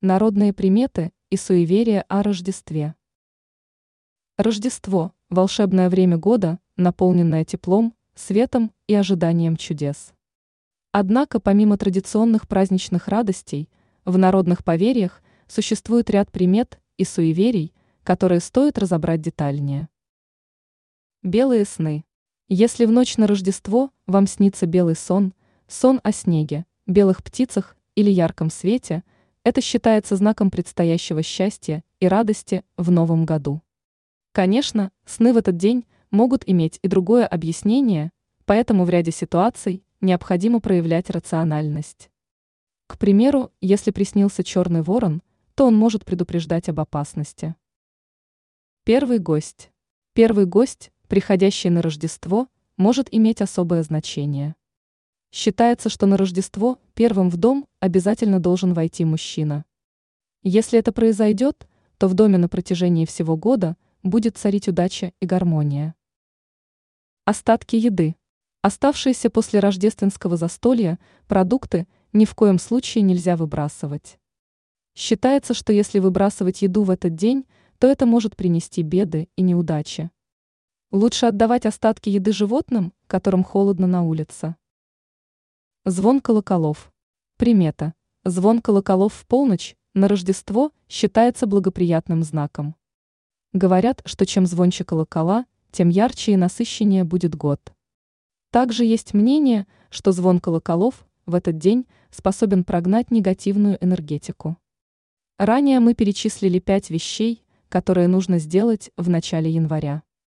Народные приметы и суеверия о Рождестве. Рождество – волшебное время года, наполненное теплом, светом и ожиданием чудес. Однако помимо традиционных праздничных радостей, в народных поверьях существует ряд примет и суеверий, которые стоит разобрать детальнее. Белые сны. Если в ночь на Рождество вам снится белый сон, сон о снеге, белых птицах или ярком свете – это считается знаком предстоящего счастья и радости в новом году. Конечно, сны в этот день могут иметь и другое объяснение, поэтому в ряде ситуаций необходимо проявлять рациональность. К примеру, если приснился черный ворон, то он может предупреждать об опасности. Первый гость. Первый гость, приходящий на Рождество, может иметь особое значение. Считается, что на Рождество первым в дом обязательно должен войти мужчина. Если это произойдет, то в доме на протяжении всего года будет царить удача и гармония. Остатки еды. Оставшиеся после рождественского застолья продукты ни в коем случае нельзя выбрасывать. Считается, что если выбрасывать еду в этот день, то это может принести беды и неудачи. Лучше отдавать остатки еды животным, которым холодно на улице. Звон колоколов. Примета. Звон колоколов в полночь на Рождество считается благоприятным знаком. Говорят, что чем звонче колокола, тем ярче и насыщеннее будет год. Также есть мнение, что звон колоколов в этот день способен прогнать негативную энергетику. Ранее мы перечислили пять вещей, которые нужно сделать в начале января.